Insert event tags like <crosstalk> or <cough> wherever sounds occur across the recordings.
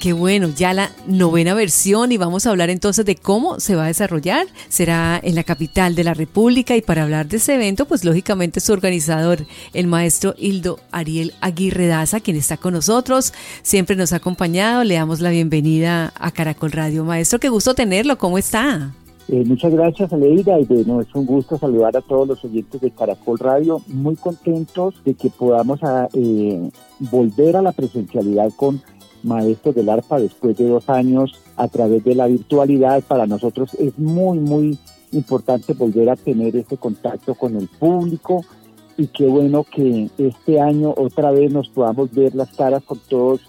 Qué bueno, ya la novena versión y vamos a hablar entonces de cómo se va a desarrollar. Será en la capital de la República y para hablar de ese evento, pues lógicamente su organizador, el maestro Hildo Ariel Aguirre Daza, quien está con nosotros, siempre nos ha acompañado. Le damos la bienvenida a Caracol Radio. Maestro, qué gusto tenerlo, ¿cómo está? Eh, muchas gracias, Aleida, y bueno, es un gusto saludar a todos los oyentes de Caracol Radio, muy contentos de que podamos a, eh, volver a la presencialidad con maestros del arpa después de dos años a través de la virtualidad. Para nosotros es muy, muy importante volver a tener ese contacto con el público y qué bueno que este año otra vez nos podamos ver las caras con todos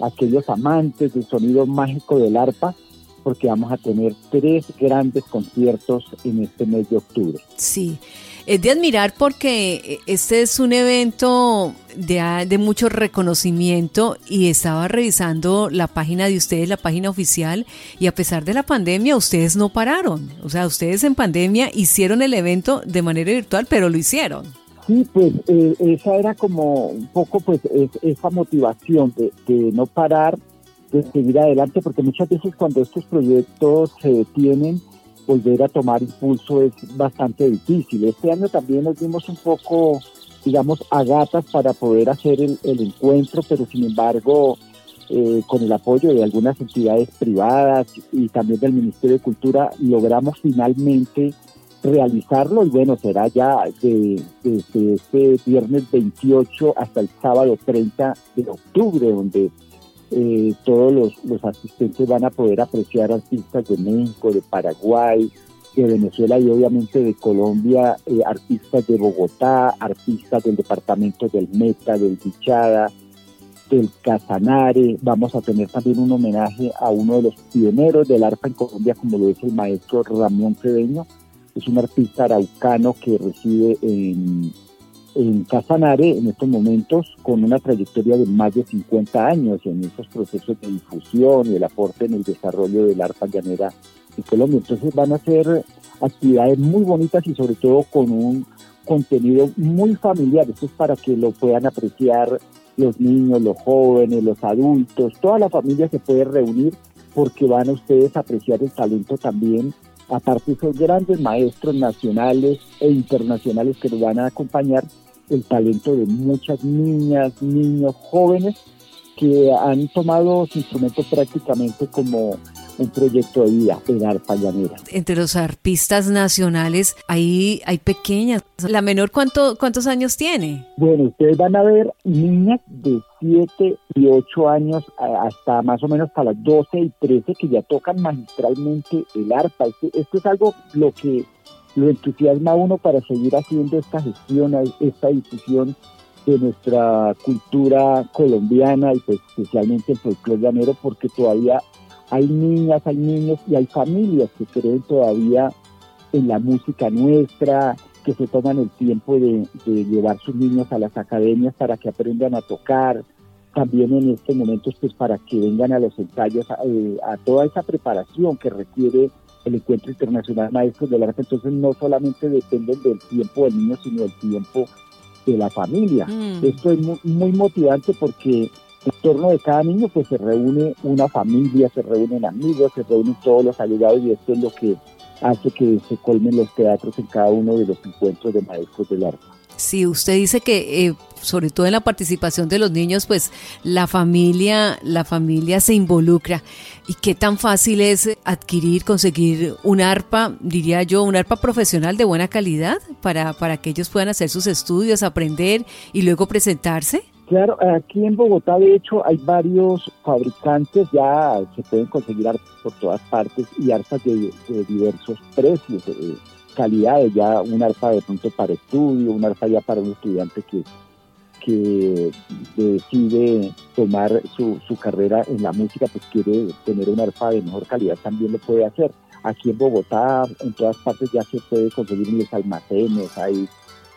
aquellos amantes del sonido mágico del arpa porque vamos a tener tres grandes conciertos en este mes de octubre. Sí, es de admirar porque este es un evento de, de, mucho reconocimiento y estaba revisando la página de ustedes, la página oficial, y a pesar de la pandemia, ustedes no pararon. O sea, ustedes en pandemia hicieron el evento de manera virtual, pero lo hicieron. Sí, pues eh, esa era como un poco pues es, esa motivación de, de no parar de seguir adelante, porque muchas veces cuando estos proyectos se detienen, volver a tomar impulso es bastante difícil. Este año también nos dimos un poco, digamos, a gatas para poder hacer el, el encuentro, pero sin embargo, eh, con el apoyo de algunas entidades privadas y también del Ministerio de Cultura, logramos finalmente realizarlo y bueno, será ya desde de, este viernes 28 hasta el sábado 30 de octubre, donde eh, todos los, los, asistentes van a poder apreciar artistas de México, de Paraguay, de Venezuela y obviamente de Colombia, eh, artistas de Bogotá, artistas del departamento del Meta, del Bichada, del Casanare. Vamos a tener también un homenaje a uno de los pioneros del arpa en Colombia, como lo es el maestro Ramón Cedeño. Es un artista araucano que reside en, en Casanare en estos momentos con una trayectoria de más de 50 años en estos procesos de difusión y el aporte en el desarrollo del arpa llanera en Colombia. Entonces van a ser actividades muy bonitas y sobre todo con un contenido muy familiar. Esto es para que lo puedan apreciar los niños, los jóvenes, los adultos, toda la familia se puede reunir porque van a ustedes a apreciar el talento también aparte de esos grandes maestros nacionales e internacionales que nos van a acompañar, el talento de muchas niñas, niños, jóvenes que han tomado su instrumento prácticamente como un proyecto de vida, el arpa llanera. Entre los arpistas nacionales, ahí hay pequeñas. ¿La menor cuánto, cuántos años tiene? Bueno, ustedes van a ver niñas de 7 y 8 años hasta más o menos hasta las 12 y 13 que ya tocan magistralmente el arpa. Esto, esto es algo lo que lo entusiasma a uno para seguir haciendo esta gestión, esta difusión de nuestra cultura colombiana y pues especialmente el folclore llanero porque todavía hay niñas, hay niños y hay familias que creen todavía en la música nuestra, que se toman el tiempo de, de llevar sus niños a las academias para que aprendan a tocar, también en estos momentos pues para que vengan a los ensayos, eh, a toda esa preparación que requiere el Encuentro Internacional Maestros del Arte, entonces no solamente dependen del tiempo del niño, sino del tiempo de la familia. Mm. Esto es muy, motivante porque en torno de cada niño pues se reúne una familia, se reúnen amigos, se reúnen todos los allegados y esto es lo que hace que se colmen los teatros en cada uno de los encuentros de maestros del arte. Sí, usted dice que eh, sobre todo en la participación de los niños, pues la familia, la familia se involucra. ¿Y qué tan fácil es adquirir, conseguir un arpa, diría yo, un arpa profesional de buena calidad para, para que ellos puedan hacer sus estudios, aprender y luego presentarse? Claro, aquí en Bogotá de hecho hay varios fabricantes, ya se pueden conseguir arpas por todas partes y arpas de, diversos precios, de calidades, ya un arpa de pronto para estudio, un arpa ya para un estudiante que que decide tomar su, carrera en la música, pues quiere tener un arpa de mejor calidad, también lo puede hacer. Aquí en Bogotá, en todas partes ya se puede conseguir los almacenes, hay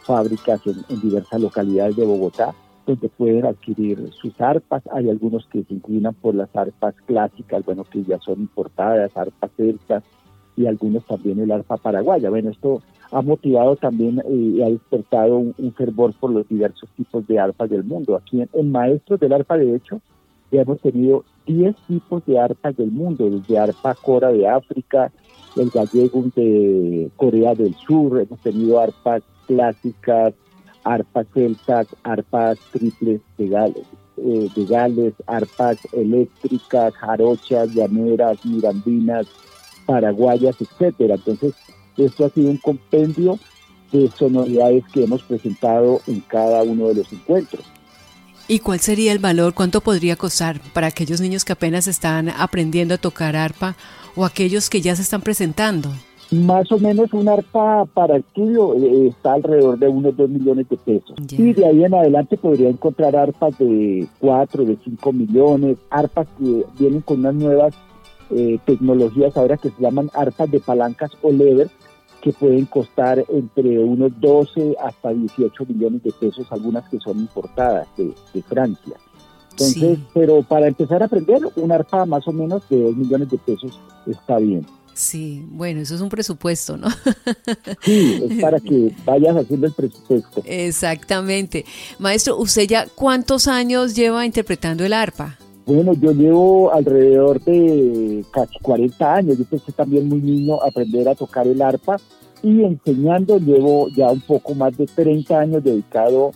fábricas en, diversas localidades de Bogotá donde pueden adquirir sus arpas. Hay algunos que se inclinan por las arpas clásicas, bueno, que ya son importadas, arpas celtas, y algunos también el arpa paraguaya. Bueno, esto ha motivado también eh, y ha despertado un, fervor por los diversos tipos de arpas del mundo. Aquí en, Maestros del Arpa, de hecho, ya hemos tenido 10 tipos de arpas del mundo, desde arpa cora de África, el gallego de Corea del Sur, hemos tenido arpas clásicas, arpas celtas, arpas triples de Gales, eh, de Gales, arpas eléctricas, jarochas, llaneras, mirandinas, paraguayas, etcétera. Entonces, esto ha sido un compendio de sonoridades que hemos presentado en cada uno de los encuentros. ¿Y cuál sería el valor? ¿Cuánto podría costar para aquellos niños que apenas están aprendiendo a tocar arpa o aquellos que ya se están presentando? Más o menos un arpa para estudio eh, está alrededor de unos 2 millones de pesos. Y de ahí en adelante podría encontrar arpas de 4, de 5 millones, arpas que vienen con unas nuevas eh, tecnologías ahora que se llaman arpas de palancas o lever, que pueden costar entre unos 12 hasta 18 millones de pesos, algunas que son importadas de, Francia. Entonces, pero para empezar a aprender, un arpa más o menos de 2 millones de pesos está bien. Sí, bueno, eso es un presupuesto, ¿no? <laughs> Sí, es para que vayas haciendo el presupuesto. Exactamente. Maestro, ¿usted ya cuántos años lleva interpretando el arpa? Bueno, yo llevo alrededor de casi 40 años. Yo empecé también muy niño a aprender a tocar el arpa y enseñando llevo ya un poco más de 30 años dedicado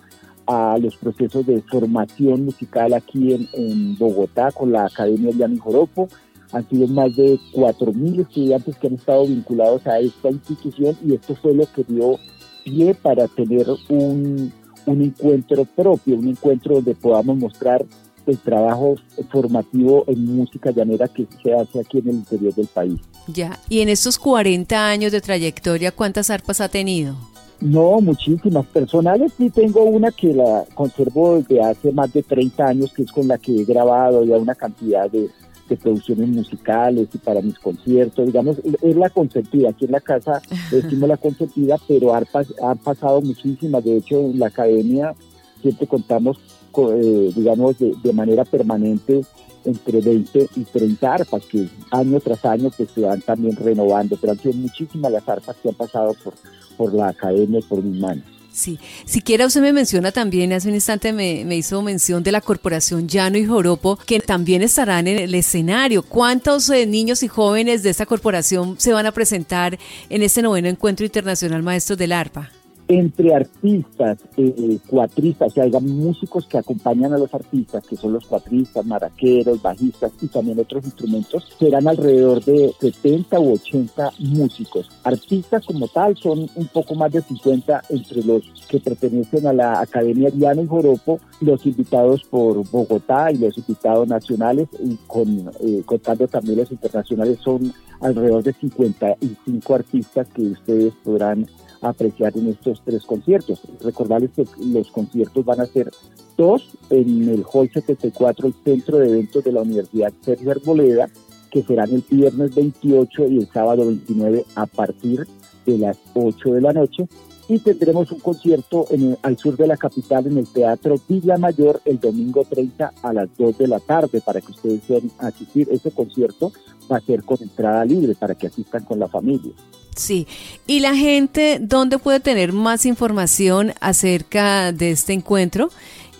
a los procesos de formación musical aquí en, Bogotá con la Academia Yanni Joropo. Han sido más de 4.000 estudiantes que han estado vinculados a esta institución y esto fue lo que dio pie para tener un, un encuentro propio, un encuentro donde podamos mostrar el trabajo formativo en música llanera que se hace aquí en el interior del país. Ya, y en estos 40 años de trayectoria, ¿cuántas arpas ha tenido? No, muchísimas. Personales sí tengo una que la conservo desde hace más de 30 años, que es con la que he grabado ya una cantidad de, producciones musicales y para mis conciertos, digamos, es la consentida. Aquí en la casa <laughs> decimos la consentida, pero arpas han pasado muchísimas. De hecho, en la academia siempre contamos eh, digamos, de, manera permanente entre 20 y 30 arpas que año tras año pues, se van también renovando, pero han sido muchísimas las arpas que han pasado por, por la academia y por mis manos. Sí, siquiera usted me menciona también, hace un instante me, hizo mención de la Corporación Llano y Joropo, que también estarán en el escenario. ¿Cuántos eh, niños y jóvenes de esta corporación se van a presentar en este noveno encuentro internacional Maestros del ARPA? Entre artistas, eh, cuatristas, o sea, músicos que acompañan a los artistas, que son los cuatristas, maraqueros, bajistas y también otros instrumentos, serán alrededor de 70 u 80 músicos. Artistas como tal son un poco más de 50 entre los que pertenecen a la Academia Diana y Joropo, los invitados por Bogotá y los invitados nacionales, y con, eh, contando también los internacionales, son alrededor de 55 artistas que ustedes podrán apreciar en estos tres conciertos. Recordarles que los conciertos van a ser dos en el Hall 74, el centro de eventos de la Universidad Sergio Arboleda, que serán el viernes 28 y el sábado 29 a partir de las 8 de la noche. Y tendremos un concierto en al sur de la capital en el Teatro Villa Mayor el domingo 30 a las 2 de la tarde para que ustedes puedan asistir. Ese concierto va a ser con entrada libre para que asistan con la familia. Sí, y la gente, ¿dónde puede tener más información acerca de este encuentro?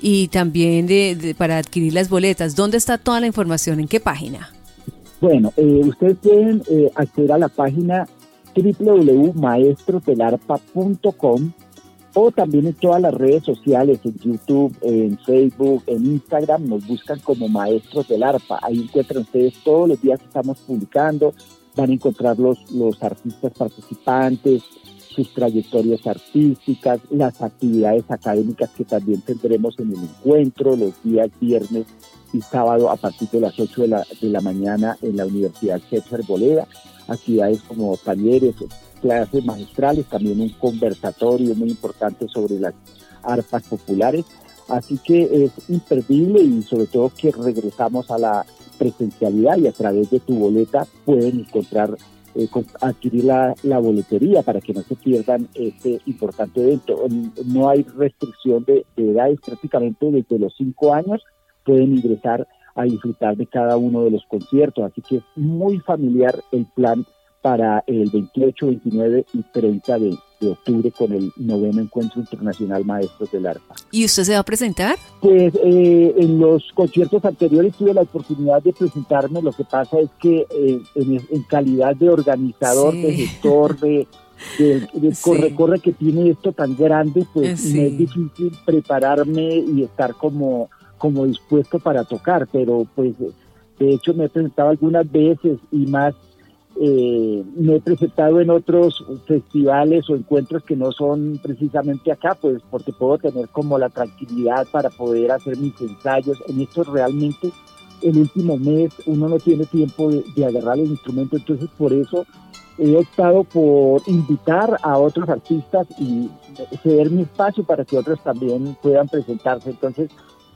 Y también de, para adquirir las boletas, ¿dónde está toda la información? ¿En qué página? Bueno, eh, ustedes pueden eh, acceder a la página www.maestrotelarpa.com o también en todas las redes sociales, en YouTube, en Facebook, en Instagram, nos buscan como maestros del arpa. Ahí encuentran ustedes todos los días que estamos publicando, van a encontrar los, los artistas participantes, sus trayectorias artísticas, las actividades académicas que también tendremos en el encuentro los días viernes y sábado a partir de las 8 de la, de la mañana en la Universidad César Boleda, actividades como talleres, clases magistrales, también un conversatorio muy importante sobre las arpas populares. Así que es imperdible y sobre todo que regresamos a la presencialidad y a través de tu boleta pueden encontrar eh, adquirir la, boletería para que no se pierdan este importante evento. No hay restricción de edades, prácticamente desde los cinco años pueden ingresar a disfrutar de cada uno de los conciertos, así que es muy familiar el plan para el 28, 29 y 30 de, octubre con el noveno Encuentro Internacional Maestros del Arpa. ¿Y usted se va a presentar? Pues eh, en los conciertos anteriores tuve la oportunidad de presentarme, lo que pasa es que eh, en, calidad de organizador, de gestor, de, de, corre-corre <laughs> que tiene esto tan grande, pues me es difícil prepararme y estar como como dispuesto para tocar, pero pues de hecho me he presentado algunas veces y más eh, me he presentado en otros festivales o encuentros que no son precisamente acá, pues porque puedo tener como la tranquilidad para poder hacer mis ensayos. En esto realmente el último mes uno no tiene tiempo de, de agarrar el instrumento, entonces por eso he optado por invitar a otros artistas y ceder mi espacio para que otros también puedan presentarse. Entonces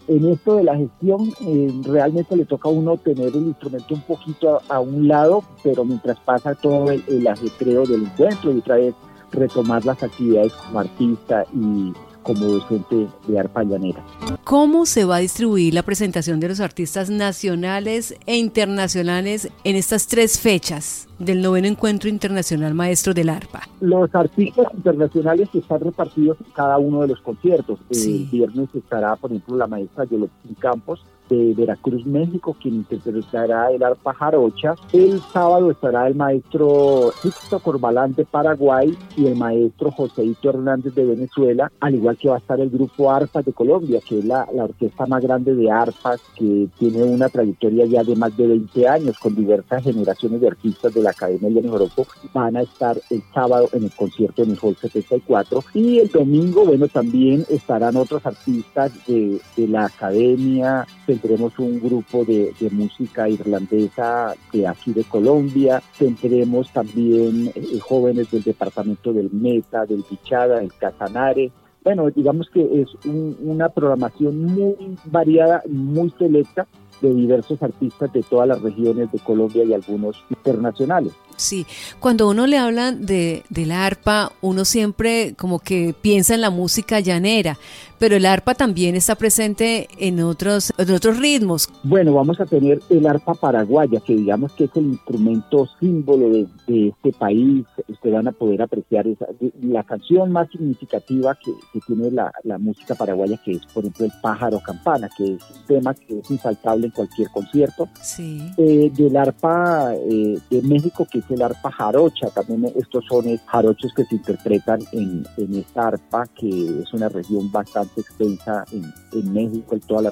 en esto de la gestión eh, realmente le toca a uno tener el instrumento un poquito a, un lado, pero mientras pasa todo el, el, ajetreo del encuentro y otra vez retomar las actividades como artista y como docente de arpa llanera. ¿Cómo se va a distribuir la presentación de los artistas nacionales e internacionales en estas tres fechas del noveno encuentro internacional maestro del arpa? Los artistas internacionales están repartidos en cada uno de los conciertos. El viernes estará, por ejemplo, la maestra Yolotín Campos, de Veracruz, México, quien interpretará el arpa jarocha. El sábado estará el maestro Sixto Corbalán de Paraguay y el maestro Joséito Hernández de Venezuela, al igual que va a estar el grupo Arpas de Colombia, que es la, la orquesta más grande de arpas, que tiene una trayectoria ya de más de 20 años con diversas generaciones de artistas de la Academia de Europa. Van a estar el sábado en el concierto en el Hall 74 y el domingo, bueno, también estarán otros artistas de, de la Academia, tendremos un grupo de, música irlandesa de aquí de Colombia, tendremos también eh, jóvenes del departamento del Meta, del Bichada, del Casanare. Bueno, digamos que es una programación muy variada, muy selecta de diversos artistas de todas las regiones de Colombia y algunos internacionales. Sí, cuando uno le habla de, la arpa, uno siempre como que piensa en la música llanera, pero el arpa también está presente en otros, en otros ritmos. Bueno, vamos a tener el arpa paraguaya, que digamos que es el instrumento símbolo de, este país. Ustedes van a poder apreciar esa, la canción más significativa que, tiene la, música paraguaya, que es, por ejemplo, el pájaro campana, que es un tema que es infaltable en cualquier concierto. Sí. Eh, del arpa eh, de México, que el arpa jarocha, también estos son jarochos que se interpretan en, esta arpa, que es una región bastante extensa en, México, en toda la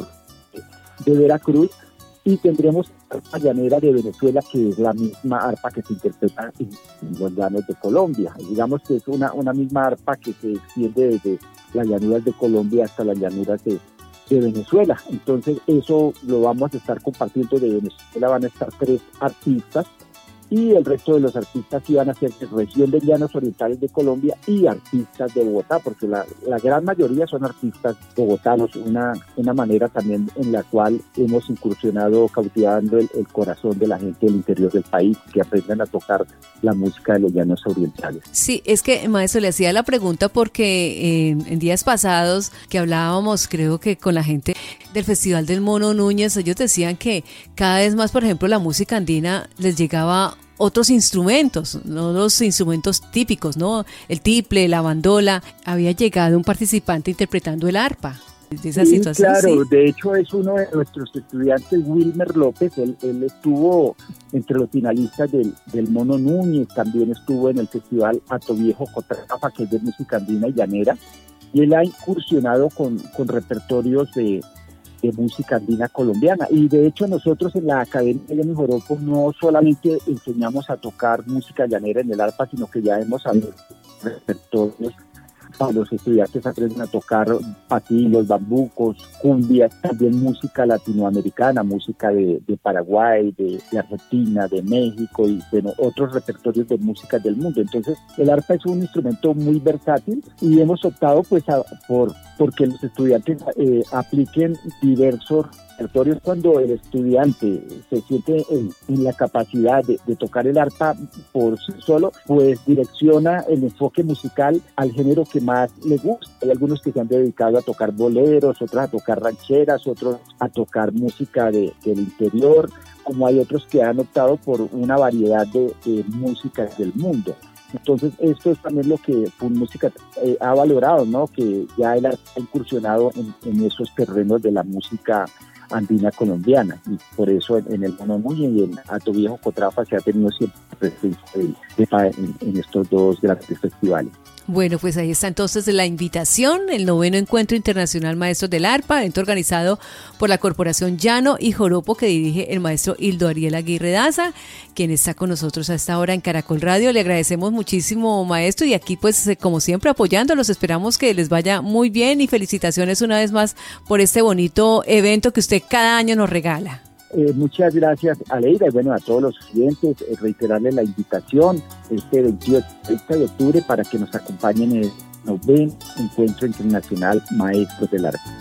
de Veracruz, y tendremos arpa llanera de Venezuela, que es la misma arpa que se interpreta en, los llanos de Colombia. Digamos que es una, una misma arpa que se extiende desde las llanuras de Colombia hasta las llanuras de, de Venezuela. Entonces eso lo vamos a estar compartiendo de Venezuela, van a estar tres artistas y el resto de los artistas iban a ser de región de Llanos Orientales de Colombia y artistas de Bogotá, porque la, gran mayoría son artistas bogotanos, una, una manera también en la cual hemos incursionado cautivando el, corazón de la gente del interior del país, que aprendan a tocar la música de los Llanos Orientales. Sí, es que maestro le hacía la pregunta porque eh, en días pasados que hablábamos, creo que con la gente del Festival del Mono Núñez, ellos decían que cada vez más, por ejemplo, la música andina les llegaba otros instrumentos, no los instrumentos típicos, ¿no? El tiple, la bandola. Había llegado un participante interpretando el arpa. De esa sí, claro, de hecho es uno de nuestros estudiantes, Wilmer López, él, estuvo entre los finalistas del, del, Mono Núñez, también estuvo en el festival Ato Viejo Cotrafa, que es de música andina y llanera, y él ha incursionado con, con repertorios de, de música andina colombiana. Y de hecho nosotros en la Academia de Joropo no solamente enseñamos a tocar música llanera en el arpa, sino que ya hemos abierto repertorios los estudiantes aprenden a tocar patillos, bambucos, cumbia, también música latinoamericana, música de, Paraguay, de, Argentina, de México y bueno, otros repertorios de música del mundo. Entonces el arpa es un instrumento muy versátil y hemos optado pues por porque los estudiantes eh, apliquen diversos cuando el estudiante se siente en, la capacidad de, tocar el arpa por sí solo, pues direcciona el enfoque musical al género que más le gusta. Hay algunos que se han dedicado a tocar boleros, otros a tocar rancheras, otros a tocar música del interior, como hay otros que han optado por una variedad de, músicas del mundo. Entonces, esto es también lo que Fun Música eh, ha valorado, ¿no? Que ya él ha incursionado en, en, esos terrenos de la música andina colombiana y por eso en, el Mono Muy y en Alto Viejo Cotrafa se ha tenido siempre presencia en estos dos grandes festivales. Bueno, pues ahí está entonces la invitación, el noveno Encuentro Internacional Maestros del ARPA, evento organizado por la Corporación Llano y Joropo que dirige el maestro Hildo Ariel Aguirre Daza, quien está con nosotros a esta hora en Caracol Radio. Le agradecemos muchísimo, maestro, y aquí pues como siempre apoyándolos, esperamos que les vaya muy bien y felicitaciones una vez más por este bonito evento que usted cada año nos regala. Eh, muchas gracias, Aleida, y bueno, a todos los clientes, eh, reiterarles la invitación este 28 de octubre para que nos acompañen en el Encuentro Internacional Maestros del Arte.